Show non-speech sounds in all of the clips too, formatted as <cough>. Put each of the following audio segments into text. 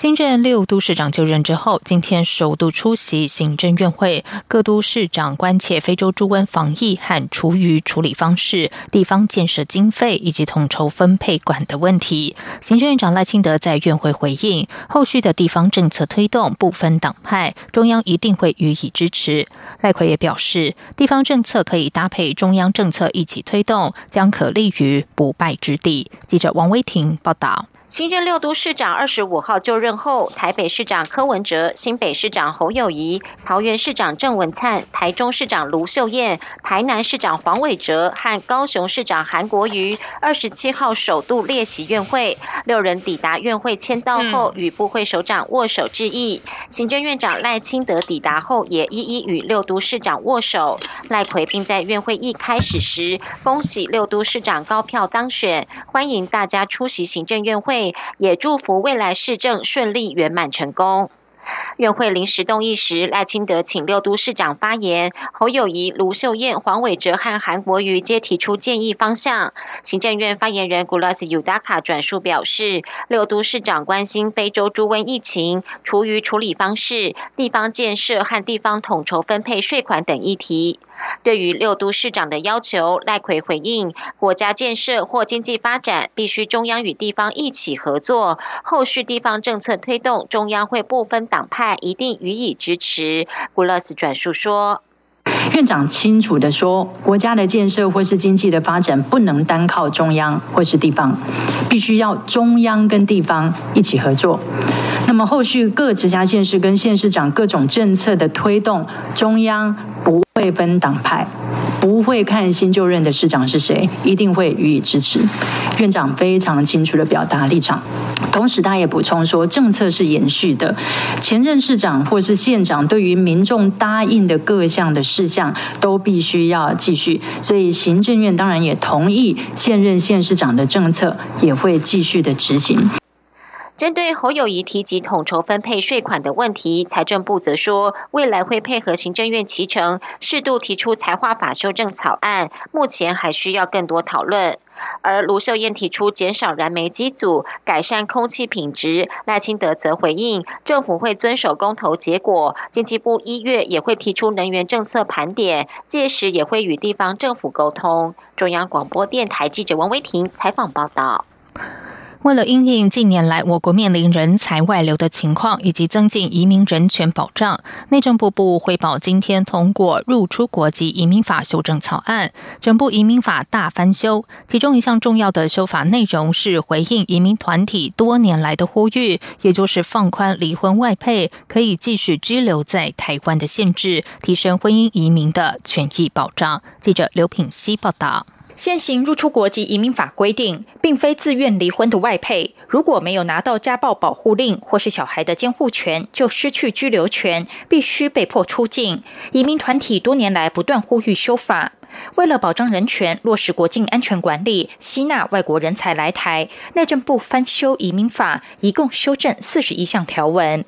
新任六都市长就任之后，今天首度出席行政院会，各都市长关切非洲猪瘟防疫和厨余处理方式、地方建设经费以及统筹分配管的问题。行政院长赖清德在院会回应，后续的地方政策推动不分党派，中央一定会予以支持。赖奎也表示，地方政策可以搭配中央政策一起推动，将可立于不败之地。记者王威婷报道。新任六都市长二十五号就任后，台北市长柯文哲、新北市长侯友谊、桃园市长郑文灿、台中市长卢秀燕、台南市长黄伟哲和高雄市长韩国瑜二十七号首度列席院会。六人抵达院会签到后，与部会首长握手致意。行政院长赖清德抵达后，也一一与六都市长握手。赖奎并在院会一开始时，恭喜六都市长高票当选，欢迎大家出席行政院会。也祝福未来市政顺利圆满成功。院会临时动议时，赖清德请六都市长发言，侯友谊、卢秀燕、黄伟哲和韩国瑜皆提出建议方向。行政院发言人古拉斯尤达卡转述表示，六都市长关心非洲猪瘟疫情、厨余处理方式、地方建设和地方统筹分配税款等议题。对于六都市长的要求，赖奎回应：国家建设或经济发展必须中央与地方一起合作，后续地方政策推动，中央会不分党派一定予以支持。古勒斯转述说。院长清楚的说，国家的建设或是经济的发展，不能单靠中央或是地方，必须要中央跟地方一起合作。那么后续各直辖县市跟县市长各种政策的推动，中央不会分党派。不会看新就任的市长是谁，一定会予以支持。院长非常清楚的表达立场，同时他也补充说，政策是延续的，前任市长或是县长对于民众答应的各项的事项都必须要继续，所以行政院当然也同意现任县市长的政策也会继续的执行。针对侯友谊提及统筹分配税款的问题，财政部则说，未来会配合行政院提成，适度提出财划法修正草案，目前还需要更多讨论。而卢秀燕提出减少燃煤机组、改善空气品质，赖清德则回应，政府会遵守公投结果，经济部一月也会提出能源政策盘点，届时也会与地方政府沟通。中央广播电台记者王威婷采访报道。为了因应近年来我国面临人才外流的情况，以及增进移民人权保障，内政部部汇报今天通过入出国及移民法修正草案，整部移民法大翻修。其中一项重要的修法内容是回应移民团体多年来的呼吁，也就是放宽离婚外配可以继续居留在台湾的限制，提升婚姻移民的权益保障。记者刘品希报道。现行入出国及移民法规定，并非自愿离婚的外配，如果没有拿到家暴保护令或是小孩的监护权，就失去居留权，必须被迫出境。移民团体多年来不断呼吁修法，为了保障人权、落实国境安全管理、吸纳外国人才来台，内政部翻修移民法，一共修正四十一项条文。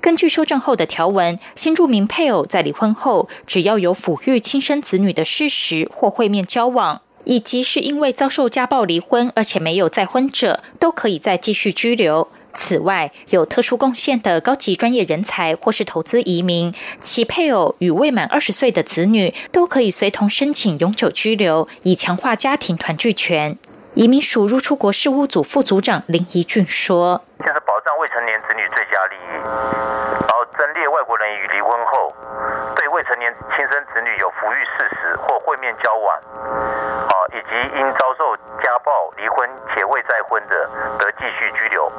根据修正后的条文，新住民配偶在离婚后，只要有抚育亲生子女的事实或会面交往。以及是因为遭受家暴离婚而且没有再婚者，都可以再继续居留。此外，有特殊贡献的高级专业人才或是投资移民，其配偶与未满二十岁的子女都可以随同申请永久居留，以强化家庭团聚权。移民署入出国事务组副组长林怡俊说：“这是保障未成年子女最佳利益，然后增列外国人与离婚后对未成年亲生子女有抚育事实或会面交往。”以及因遭受家暴离婚且未再婚的，得继续拘留。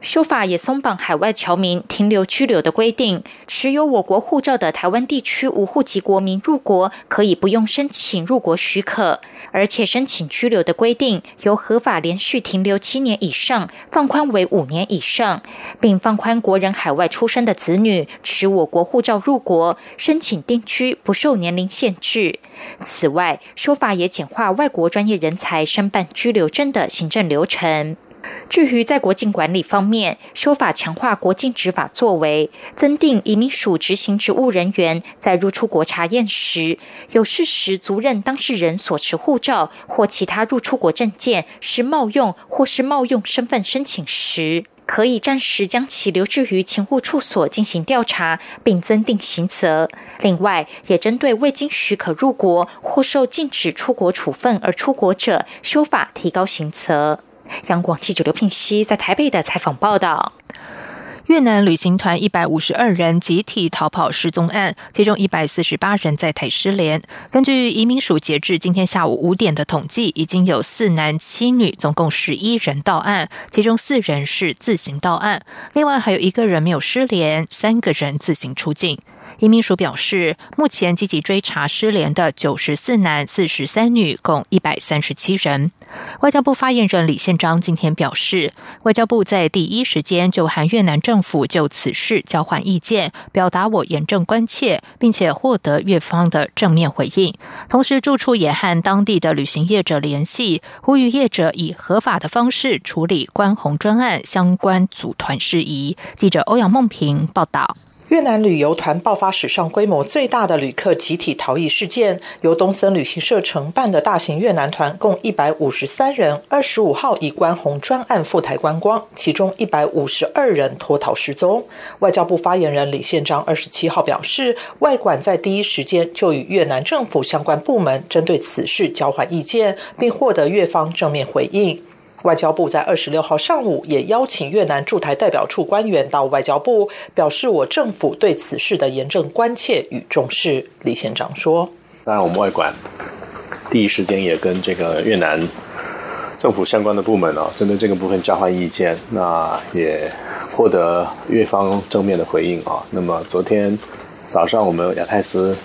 修法也松绑海外侨民停留居留的规定，持有我国护照的台湾地区无户籍国民入国可以不用申请入国许可，而且申请居留的规定由合法连续停留七年以上放宽为五年以上，并放宽国人海外出生的子女持我国护照入国申请定居不受年龄限制。此外，修法也简化外国国专业人才申办居留证的行政流程。至于在国境管理方面，修法强化国境执法作为，增订移民署执行职务人员在入出国查验时，有事实足认当事人所持护照或其他入出国证件是冒用或是冒用身份申请时，可以暂时将其留置于勤务处所进行调查，并增定刑责。另外，也针对未经许可入国或受禁止出国处分而出国者，修法提高刑责。央广记者刘聘熙在台北的采访报道：越南旅行团一百五十二人集体逃跑失踪案，其中一百四十八人在台失联。根据移民署截至今天下午五点的统计，已经有四男七女，总共十一人到案，其中四人是自行到案，另外还有一个人没有失联，三个人自行出境。移民署表示，目前积极追查失联的九十四男四十三女，共一百三十七人。外交部发言人李宪章今天表示，外交部在第一时间就和越南政府就此事交换意见，表达我严正关切，并且获得越方的正面回应。同时，住处也和当地的旅行业者联系，呼吁业者以合法的方式处理关红专案相关组团事宜。记者欧阳梦平报道。越南旅游团爆发史上规模最大的旅客集体逃逸事件，由东森旅行社承办的大型越南团共一百五十三人，二十五号以关红专案赴台观光，其中一百五十二人脱逃失踪。外交部发言人李宪章二十七号表示，外管在第一时间就与越南政府相关部门针对此事交换意见，并获得越方正面回应。外交部在二十六号上午也邀请越南驻台代表处官员到外交部，表示我政府对此事的严正关切与重视。李县长说：“当然，我们外管第一时间也跟这个越南政府相关的部门哦，针对这个部分交换意见，那也获得越方正面的回应啊。那么昨天早上，我们亚太司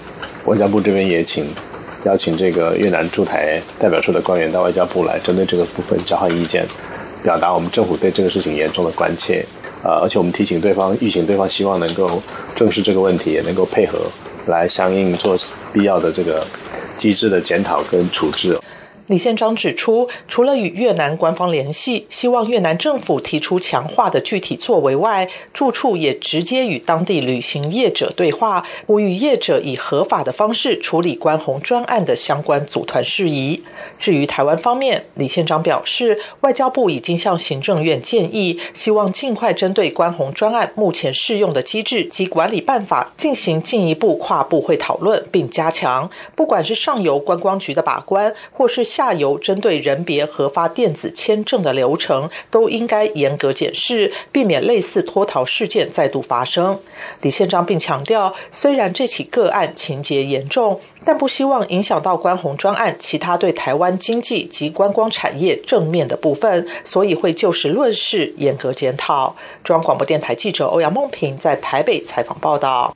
外交部这边也请。”邀请这个越南驻台代表处的官员到外交部来，针对这个部分交换意见，表达我们政府对这个事情严重的关切。呃，而且我们提醒对方，预警对方希望能够正视这个问题，也能够配合来相应做必要的这个机制的检讨跟处置。李宪章指出，除了与越南官方联系，希望越南政府提出强化的具体作为外，住处也直接与当地旅行业者对话，呼吁业者以合法的方式处理关红专案的相关组团事宜。至于台湾方面，李宪章表示，外交部已经向行政院建议，希望尽快针对关红专案目前适用的机制及管理办法进行进一步跨部会讨论，并加强，不管是上游观光局的把关，或是下游针对人别核发电子签证的流程，都应该严格检视，避免类似脱逃事件再度发生。李宪章并强调，虽然这起个案情节严重，但不希望影响到关红专案其他对台湾经济及观光产业正面的部分，所以会就事论事，严格检讨。中央广播电台记者欧阳梦平在台北采访报道。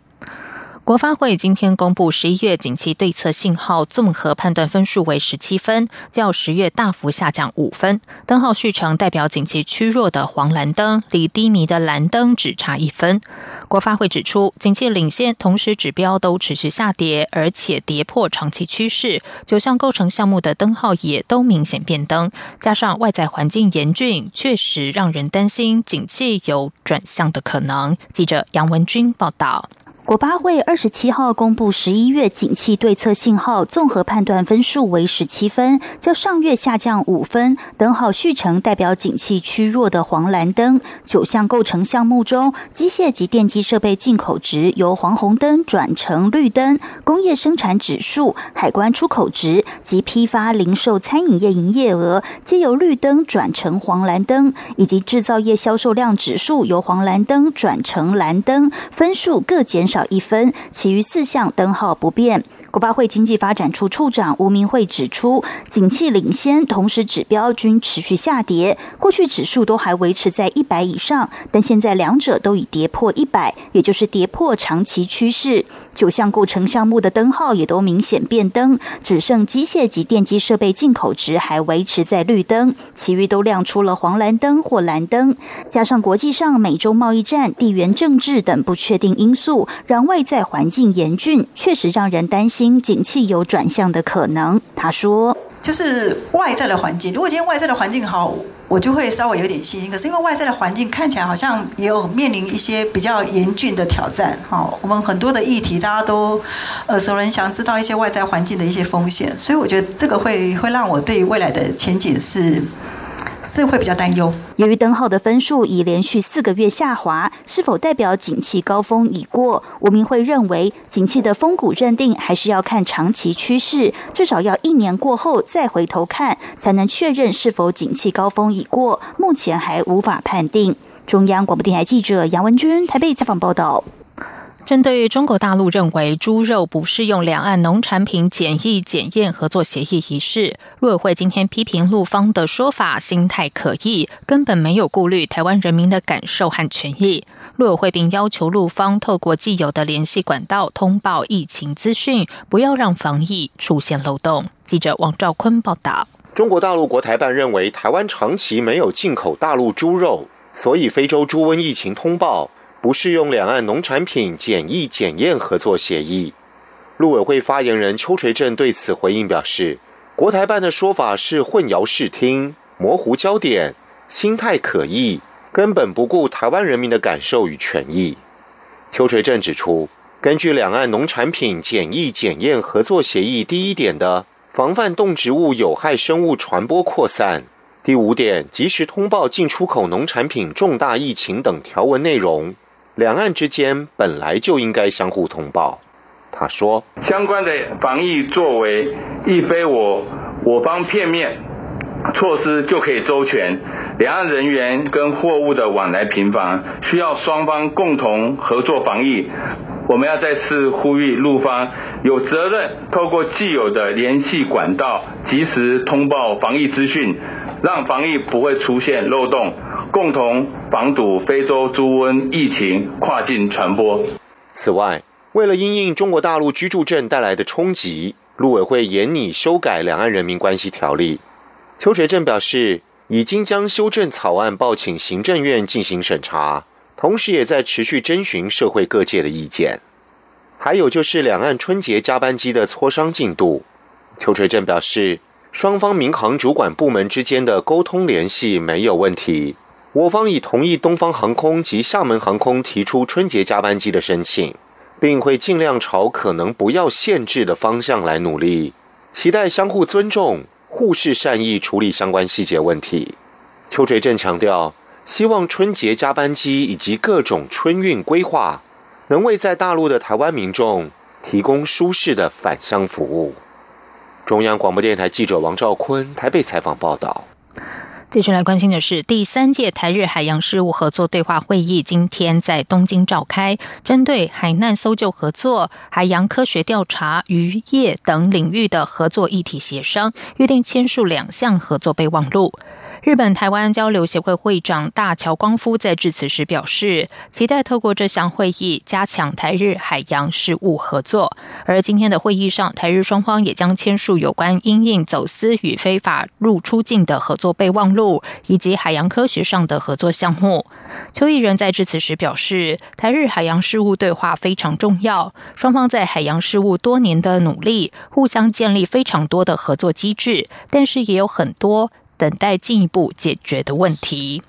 国发会今天公布十一月景气对策信号综合判断分数为十七分，较十月大幅下降五分。灯号续成代表景气趋弱的黄蓝灯，离低迷的蓝灯只差一分。国发会指出，景气领先，同时指标都持续下跌，而且跌破长期趋势。九项构成项目的灯号也都明显变灯，加上外在环境严峻，确实让人担心景气有转向的可能。记者杨文君报道。国八会二十七号公布十一月景气对策信号综合判断分数为十七分，较上月下降五分。灯号续成代表景气趋弱的黄蓝灯，九项构成项目中，机械及电机设备进口值由黄红灯转成绿灯，工业生产指数、海关出口值及批发零售餐饮业营业额皆由绿灯转成黄蓝灯，以及制造业销售量指数由黄蓝灯转成蓝灯，分数各减少。一分，其余四项灯号不变。国发会经济发展处处长吴明慧指出，景气领先，同时指标均持续下跌，过去指数都还维持在一百以上，但现在两者都已跌破一百，也就是跌破长期趋势。九项构成项目的灯号也都明显变灯，只剩机械及电机设备进口值还维持在绿灯，其余都亮出了黄蓝灯或蓝灯。加上国际上美洲贸易战、地缘政治等不确定因素，让外在环境严峻，确实让人担心景气有转向的可能。他说。就是外在的环境，如果今天外在的环境好，我就会稍微有点信心。可是因为外在的环境看起来好像也有面临一些比较严峻的挑战，哈，我们很多的议题大家都耳熟能详，知道一些外在环境的一些风险，所以我觉得这个会会让我对未来的前景是。所以会比较担忧。由于灯号的分数已连续四个月下滑，是否代表景气高峰已过？吴明慧认为，景气的峰谷认定还是要看长期趋势，至少要一年过后再回头看，才能确认是否景气高峰已过。目前还无法判定。中央广播电台记者杨文君台北采访报道。针对中国大陆认为猪肉不适用两岸农产品检疫检验合作协议一事，陆委会今天批评陆方的说法心态可疑，根本没有顾虑台湾人民的感受和权益。陆委会并要求陆方透过既有的联系管道通报疫情资讯，不要让防疫出现漏洞。记者王兆坤报道：中国大陆国台办认为台湾长期没有进口大陆猪肉，所以非洲猪瘟疫情通报。不适用两岸农产品检疫检验合作协议。陆委会发言人邱垂正对此回应表示，国台办的说法是混淆视听、模糊焦点、心态可疑，根本不顾台湾人民的感受与权益。邱垂正指出，根据两岸农产品检疫检验合作协议第一点的防范动植物有害生物传播扩散，第五点及时通报进出口农产品重大疫情等条文内容。两岸之间本来就应该相互通报，他说：“相关的防疫作为，亦非我我方片面措施就可以周全。两岸人员跟货物的往来频繁，需要双方共同合作防疫。我们要再次呼吁陆方有责任透过既有的联系管道，及时通报防疫资讯，让防疫不会出现漏洞。”共同防堵非洲猪瘟疫情跨境传播。此外，为了因应中国大陆居住证带来的冲击，陆委会严拟修改《两岸人民关系条例》。邱垂正表示，已经将修正草案报请行政院进行审查，同时也在持续征询社会各界的意见。还有就是两岸春节加班机的磋商进度。邱垂正表示，双方民航主管部门之间的沟通联系没有问题。我方已同意东方航空及厦门航空提出春节加班机的申请，并会尽量朝可能不要限制的方向来努力，期待相互尊重、互视善意处理相关细节问题。邱垂正强调，希望春节加班机以及各种春运规划，能为在大陆的台湾民众提供舒适的返乡服务。中央广播电台记者王兆坤台北采访报道。继续来关心的是，第三届台日海洋事务合作对话会议今天在东京召开，针对海难搜救合作、海洋科学调查、渔业等领域的合作议题协商，约定签署两项合作备忘录。日本台湾交流协会会长大桥光夫在致辞时表示，期待透过这项会议加强台日海洋事务合作。而今天的会议上，台日双方也将签署有关因应走私与非法入出境的合作备忘录，以及海洋科学上的合作项目。邱毅人在致辞时表示，台日海洋事务对话非常重要，双方在海洋事务多年的努力，互相建立非常多的合作机制，但是也有很多。等待进一步解决的问题。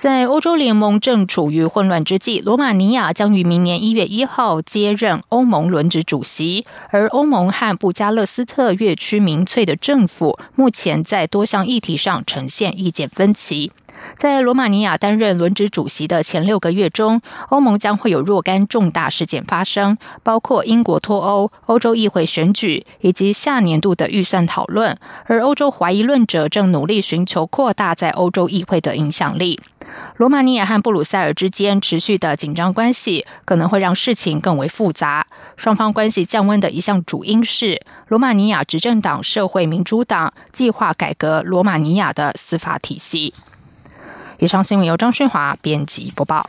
在欧洲联盟正处于混乱之际，罗马尼亚将于明年一月一号接任欧盟轮值主席，而欧盟和布加勒斯特越区民粹的政府目前在多项议题上呈现意见分歧。在罗马尼亚担任轮值主席的前六个月中，欧盟将会有若干重大事件发生，包括英国脱欧、欧洲议会选举以及下年度的预算讨论。而欧洲怀疑论者正努力寻求扩大在欧洲议会的影响力。罗马尼亚和布鲁塞尔之间持续的紧张关系，可能会让事情更为复杂。双方关系降温的一项主因是，罗马尼亚执政党社会民主党计划改革罗马尼亚的司法体系。以上新闻由张勋华编辑播报。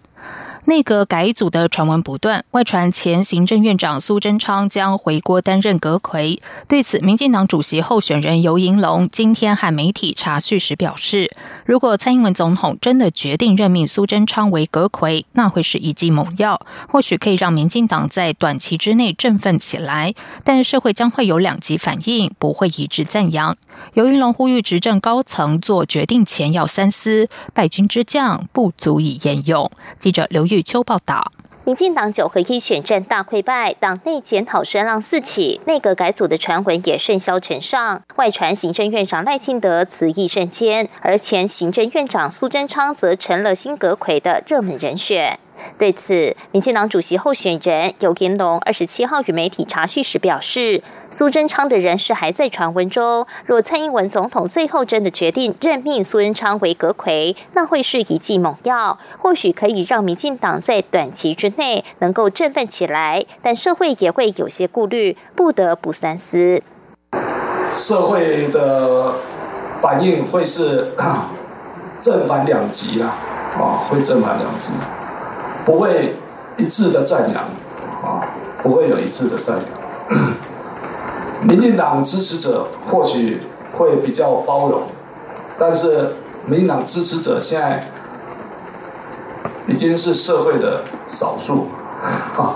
内阁改组的传闻不断，外传前行政院长苏贞昌将回国担任阁魁。对此，民进党主席候选人尤银龙今天和媒体查叙时表示，如果蔡英文总统真的决定任命苏贞昌为阁魁，那会是一剂猛药，或许可以让民进党在短期之内振奋起来。但社会将会有两极反应，不会一致赞扬。尤银龙呼吁执政高层做决定前要三思，败军之将不足以言勇。记者刘。玉秋报道：民进党九合一选战大溃败，党内检讨声浪四起，内阁改组的传闻也甚嚣尘上。外传行政院长赖清德辞意甚坚，而前行政院长苏贞昌则成了新阁魁的热门人选。对此，民进党主席候选人尤金龙二十七号与媒体查叙时表示，苏贞昌的人事还在传闻中。若蔡英文总统最后真的决定任命苏贞昌为阁魁，那会是一剂猛药，或许可以让民进党在短期之内能够振奋起来，但社会也会有些顾虑，不得不三思。社会的反应会是 <coughs> 正反两极啦，啊，会正反两极。不会一致的赞扬，啊，不会有一致的赞扬。<clears throat> 民进党支持者或许会比较包容，但是民进党支持者现在已经是社会的少数，啊，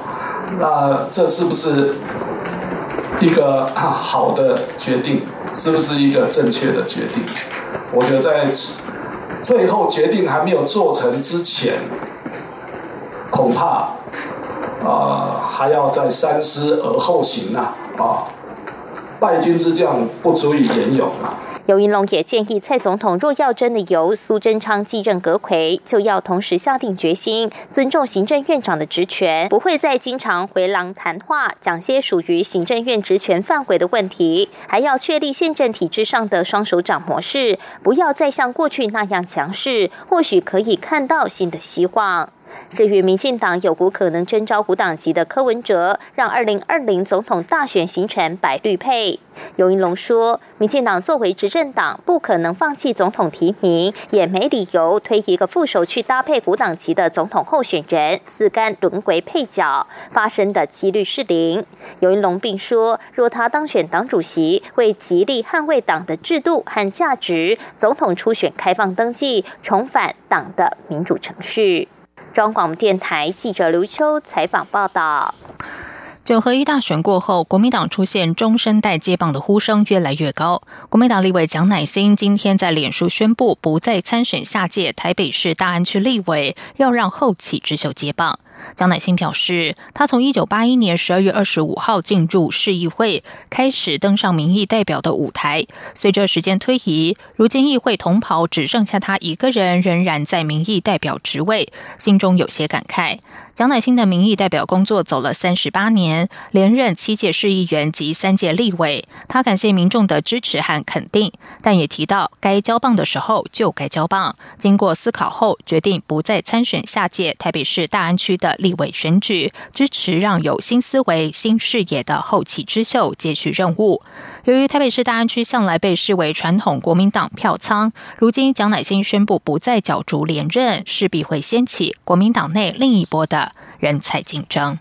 那这是不是一个好的决定？是不是一个正确的决定？我觉得在最后决定还没有做成之前。恐怕，啊，还要再三思而后行呐！啊，败军之将不足以言勇啊。尤云龙也建议蔡总统若要真的由苏贞昌继任阁魁，就要同时下定决心，尊重行政院长的职权，不会再经常回廊谈话，讲些属于行政院职权范围的问题，还要确立宪政体制上的双手掌模式，不要再像过去那样强势，或许可以看到新的希望。至于民进党有股可能征召无党籍的柯文哲，让二零二零总统大选形成白绿配。尤云龙说，民进党作为执政党，不可能放弃总统提名，也没理由推一个副手去搭配无党籍的总统候选人，自甘沦为配角，发生的几率是零。尤云龙并说，若他当选党主席，会极力捍卫党的制度和价值，总统初选开放登记，重返党的民主程序。中广电台记者刘秋采访报道：九合一大选过后，国民党出现终身代接棒的呼声越来越高。国民党立委蒋乃新今天在脸书宣布，不再参选下届台北市大安区立委，要让后起之秀接棒。江乃新表示，他从一九八一年十二月二十五号进入市议会，开始登上民意代表的舞台。随着时间推移，如今议会同袍只剩下他一个人，仍然在民意代表职位，心中有些感慨。蒋乃新的民意代表工作走了三十八年，连任七届市议员及三届立委。他感谢民众的支持和肯定，但也提到该交棒的时候就该交棒。经过思考后，决定不再参选下届台北市大安区的立委选举，支持让有新思维、新视野的后起之秀接续任务。由于台北市大安区向来被视为传统国民党票仓，如今蒋乃新宣布不再角逐连任，势必会掀起国民党内另一波的人才竞争。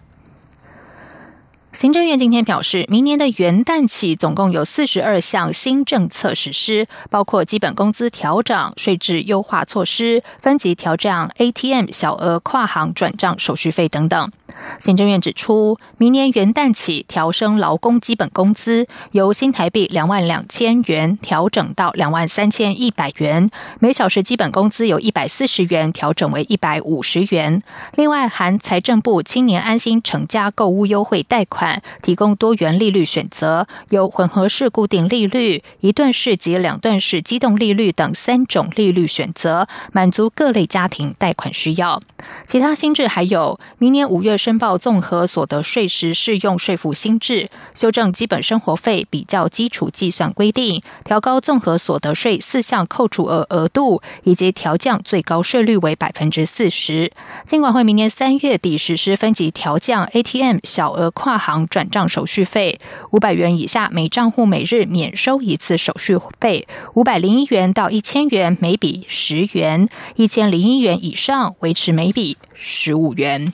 行政院今天表示，明年的元旦起，总共有四十二项新政策实施，包括基本工资调整、税制优化措施、分级调整 ATM 小额跨行转账手续费等等。行政院指出，明年元旦起调升劳工基本工资，由新台币两万两千元调整到两万三千一百元，每小时基本工资由一百四十元调整为一百五十元。另外，含财政部青年安心成家购物优惠贷款。提供多元利率选择，有混合式固定利率、一段式及两段式机动利率等三种利率选择，满足各类家庭贷款需要。其他新制还有：明年五月申报综合所得税时适用税负新制，修正基本生活费比较基础计算规定，调高综合所得税四项扣除额额度，以及调降最高税率为百分之四十。尽管会明年三月底实施分级调降 ATM 小额跨行。转账手续费五百元以下，每账户每日免收一次手续费；五百零一元到一千元，每笔十元；一千零一元以上，维持每笔十五元。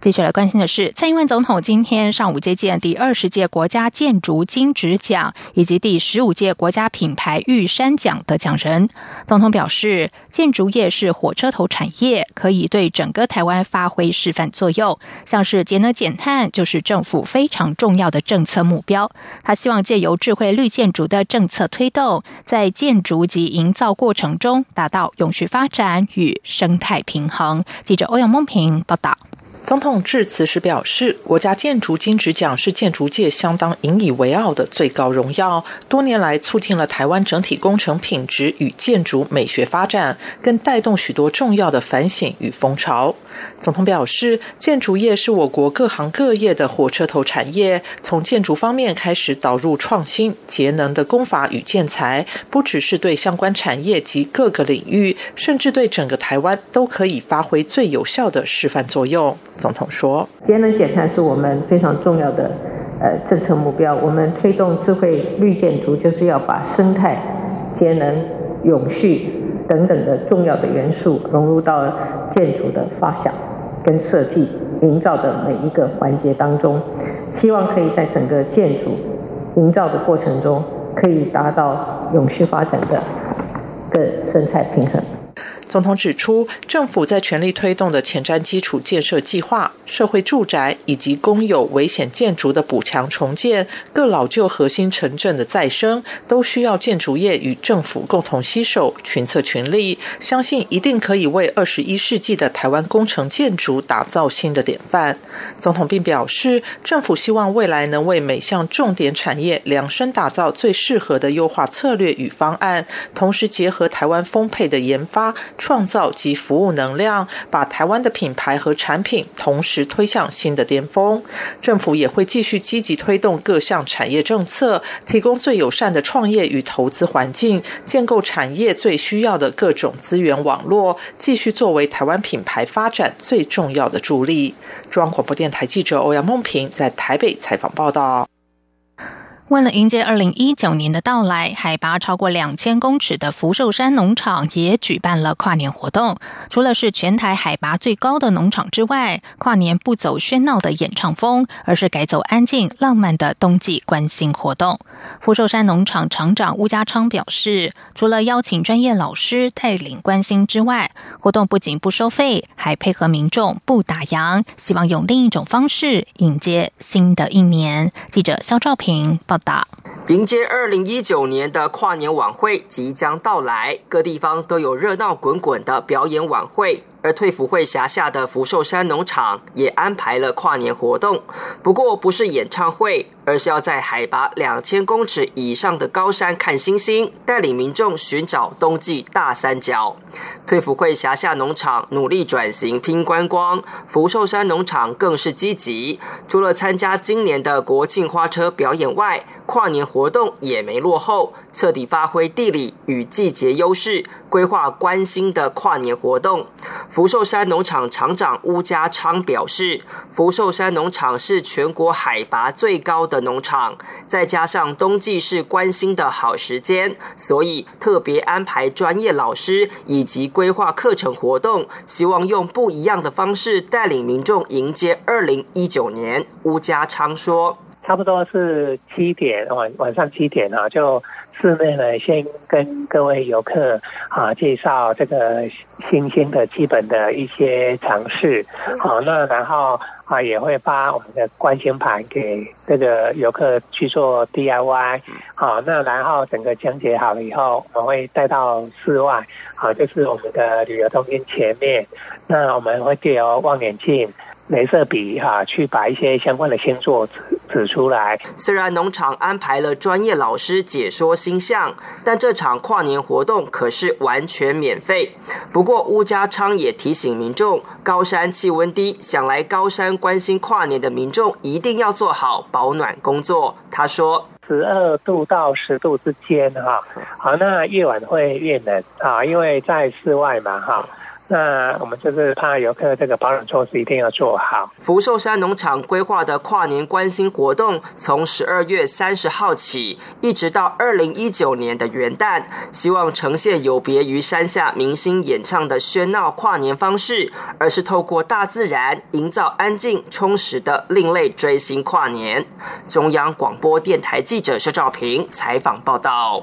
继续来关心的是，蔡英文总统今天上午接见第二十届国家建筑金质奖以及第十五届国家品牌玉山奖得奖人。总统表示，建筑业是火车头产业，可以对整个台湾发挥示范作用。像是节能减碳，就是政府非常重要的政策目标。他希望借由智慧绿建筑的政策推动，在建筑及营造过程中达到永续发展与生态平衡。记者欧阳梦平报道。总统致辞时表示，国家建筑金质奖是建筑界相当引以为傲的最高荣耀，多年来促进了台湾整体工程品质与建筑美学发展，更带动许多重要的反省与风潮。总统表示，建筑业是我国各行各业的火车头产业，从建筑方面开始导入创新、节能的工法与建材，不只是对相关产业及各个领域，甚至对整个台湾都可以发挥最有效的示范作用。总统说：“节能减碳是我们非常重要的呃政策目标。我们推动智慧绿建筑，就是要把生态、节能、永续等等的重要的元素融入到建筑的发想跟设计、营造的每一个环节当中，希望可以在整个建筑营造的过程中，可以达到永续发展的个生态平衡。”总统指出，政府在全力推动的前瞻基础建设计划、社会住宅以及公有危险建筑的补强重建、各老旧核心城镇的再生，都需要建筑业与政府共同携手、群策群力，相信一定可以为二十一世纪的台湾工程建筑打造新的典范。总统并表示，政府希望未来能为每项重点产业量身打造最适合的优化策略与方案，同时结合台湾丰沛的研发。创造及服务能量，把台湾的品牌和产品同时推向新的巅峰。政府也会继续积极推动各项产业政策，提供最友善的创业与投资环境，建构产业最需要的各种资源网络，继续作为台湾品牌发展最重要的助力。中央广播电台记者欧阳梦平在台北采访报道。为了迎接二零一九年的到来，海拔超过两千公尺的福寿山农场也举办了跨年活动。除了是全台海拔最高的农场之外，跨年不走喧闹的演唱风，而是改走安静浪漫的冬季观星活动。福寿山农场厂长吴家昌表示，除了邀请专业老师带领观星之外，活动不仅不收费，还配合民众不打烊，希望用另一种方式迎接新的一年。记者肖兆平报。迎接二零一九年的跨年晚会即将到来，各地方都有热闹滚滚的表演晚会。而退辅会辖下的福寿山农场也安排了跨年活动，不过不是演唱会，而是要在海拔两千公尺以上的高山看星星，带领民众寻找冬季大三角。退辅会辖下农场努力转型拼观光，福寿山农场更是积极，除了参加今年的国庆花车表演外，跨年活动也没落后，彻底发挥地理与季节优势，规划关心的跨年活动。福寿山农场厂长邬家昌表示，福寿山农场是全国海拔最高的农场，再加上冬季是关心的好时间，所以特别安排专业老师以及规划课程活动，希望用不一样的方式带领民众迎接二零一九年。邬家昌说：“差不多是七点晚晚上七点啊，就。”室内呢，先跟各位游客啊介绍这个新兴的基本的一些尝试，好，那然后啊也会发我们的关心盘给这个游客去做 DIY，好，那然后整个讲解好了以后，我们会带到室外，啊，就是我们的旅游中心前面，那我们会借由望远镜。镭射笔哈，去把一些相关的星座指指出来。虽然农场安排了专业老师解说星象，但这场跨年活动可是完全免费。不过，乌家昌也提醒民众，高山气温低，想来高山关心跨年的民众一定要做好保暖工作。他说：“十二度到十度之间哈，好，那夜晚会越冷啊，因为在室外嘛哈。”那我们就是怕游客这个保暖措施一定要做好。福寿山农场规划的跨年关心活动，从十二月三十号起，一直到二零一九年的元旦，希望呈现有别于山下明星演唱的喧闹跨年方式，而是透过大自然营造安静充实的另类追星跨年。中央广播电台记者肖照平采访报道。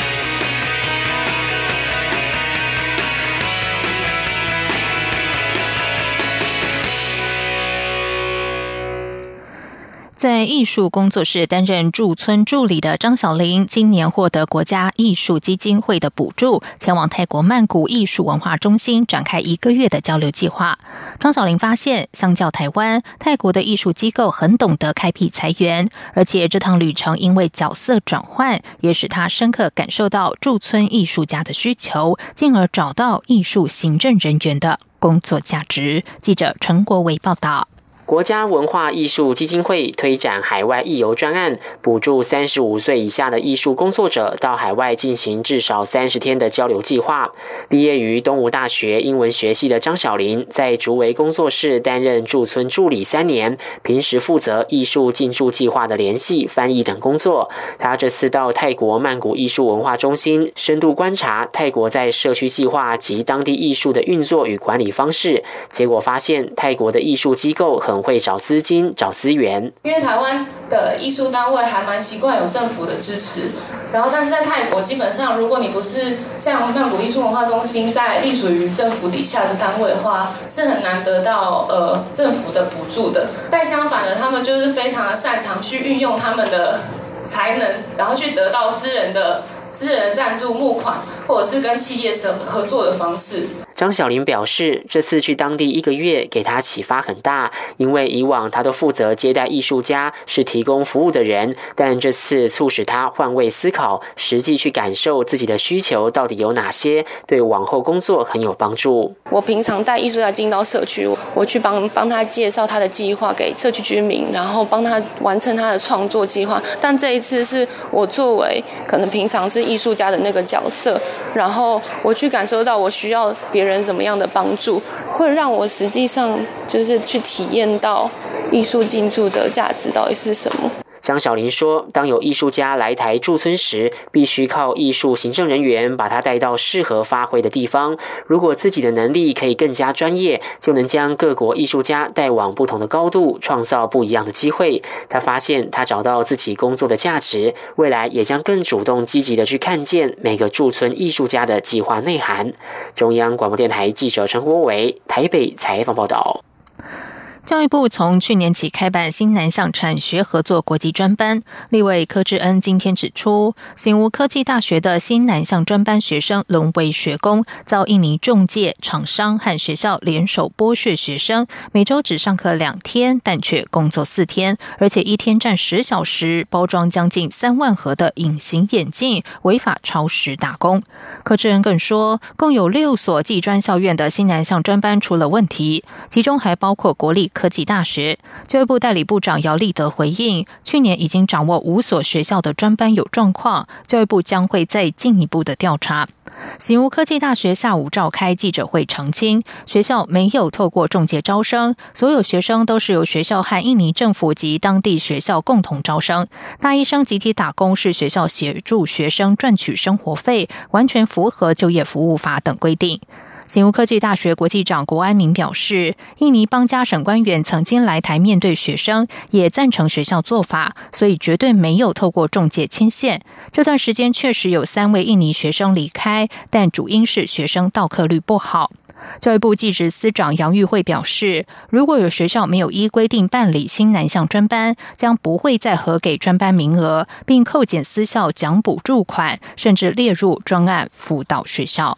在艺术工作室担任驻村助理的张小玲，今年获得国家艺术基金会的补助，前往泰国曼谷艺术文化中心展开一个月的交流计划。张小玲发现，相较台湾，泰国的艺术机构很懂得开辟财源，而且这趟旅程因为角色转换，也使他深刻感受到驻村艺术家的需求，进而找到艺术行政人员的工作价值。记者陈国伟报道。国家文化艺术基金会推展海外艺游专案，补助三十五岁以下的艺术工作者到海外进行至少三十天的交流计划。毕业于东吴大学英文学系的张小林，在竹围工作室担任驻村助理三年，平时负责艺术进驻计划的联系、翻译等工作。他这次到泰国曼谷艺术文化中心，深度观察泰国在社区计划及当地艺术的运作与管理方式，结果发现泰国的艺术机构很。会找资金、找资源，因为台湾的艺术单位还蛮习惯有政府的支持，然后但是在泰国，基本上如果你不是像曼谷艺术文化中心在隶属于政府底下的单位的话，是很难得到呃政府的补助的。但相反的，他们就是非常的擅长去运用他们的才能，然后去得到私人的私人赞助募款，或者是跟企业合合作的方式。张小玲表示，这次去当地一个月，给他启发很大。因为以往他都负责接待艺术家，是提供服务的人，但这次促使他换位思考，实际去感受自己的需求到底有哪些，对往后工作很有帮助。我平常带艺术家进到社区，我去帮帮他介绍他的计划给社区居民，然后帮他完成他的创作计划。但这一次是我作为可能平常是艺术家的那个角色，然后我去感受到我需要别人。人怎么样的帮助，会让我实际上就是去体验到艺术进驻的价值到底是什么。张小林说：“当有艺术家来台驻村时，必须靠艺术行政人员把他带到适合发挥的地方。如果自己的能力可以更加专业，就能将各国艺术家带往不同的高度，创造不一样的机会。他发现他找到自己工作的价值，未来也将更主动积极的去看见每个驻村艺术家的计划内涵。”中央广播电台记者陈国伟台北采访报道。教育部从去年起开办新南向产学合作国际专班。立委柯志恩今天指出，醒吾科技大学的新南向专班学生沦为学工，遭印尼中介厂商和学校联手剥削学生，每周只上课两天，但却工作四天，而且一天占十小时，包装将近三万盒的隐形眼镜，违法超时打工。柯志恩更说，共有六所技专校院的新南向专班出了问题，其中还包括国立。科技大学。教育部代理部长姚立德回应，去年已经掌握五所学校的专班有状况，教育部将会再进一步的调查。醒吾科技大学下午召开记者会澄清，学校没有透过中介招生，所有学生都是由学校和印尼政府及当地学校共同招生。大一生集体打工是学校协助学生赚取生活费，完全符合就业服务法等规定。醒吾科技大学国际长国安明表示，印尼邦加省官员曾经来台面对学生，也赞成学校做法，所以绝对没有透过中介牵线。这段时间确实有三位印尼学生离开，但主因是学生到课率不好。教育部技职司长杨玉慧表示，如果有学校没有依规定办理新南向专班，将不会再核给专班名额，并扣减私校奖补助款，甚至列入专案辅导学校。